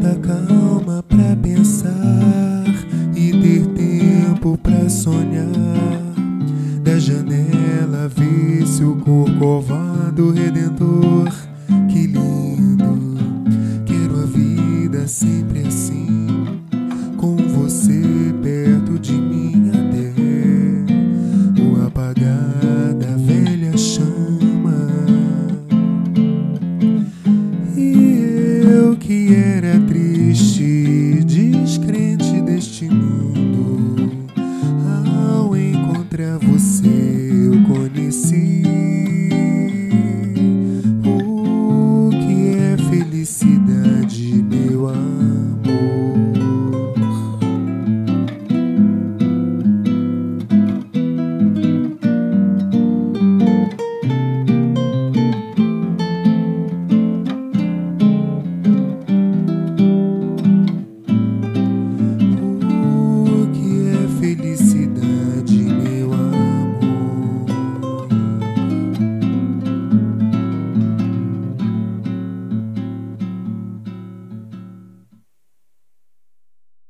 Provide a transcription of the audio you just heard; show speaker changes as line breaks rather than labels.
muita calma pra pensar e ter tempo pra sonhar. Da janela vi-se o corcovado redentor. Que lindo! Quero a vida sempre assim, com você perto de eu que era triste, descrente deste mundo, ao encontrar você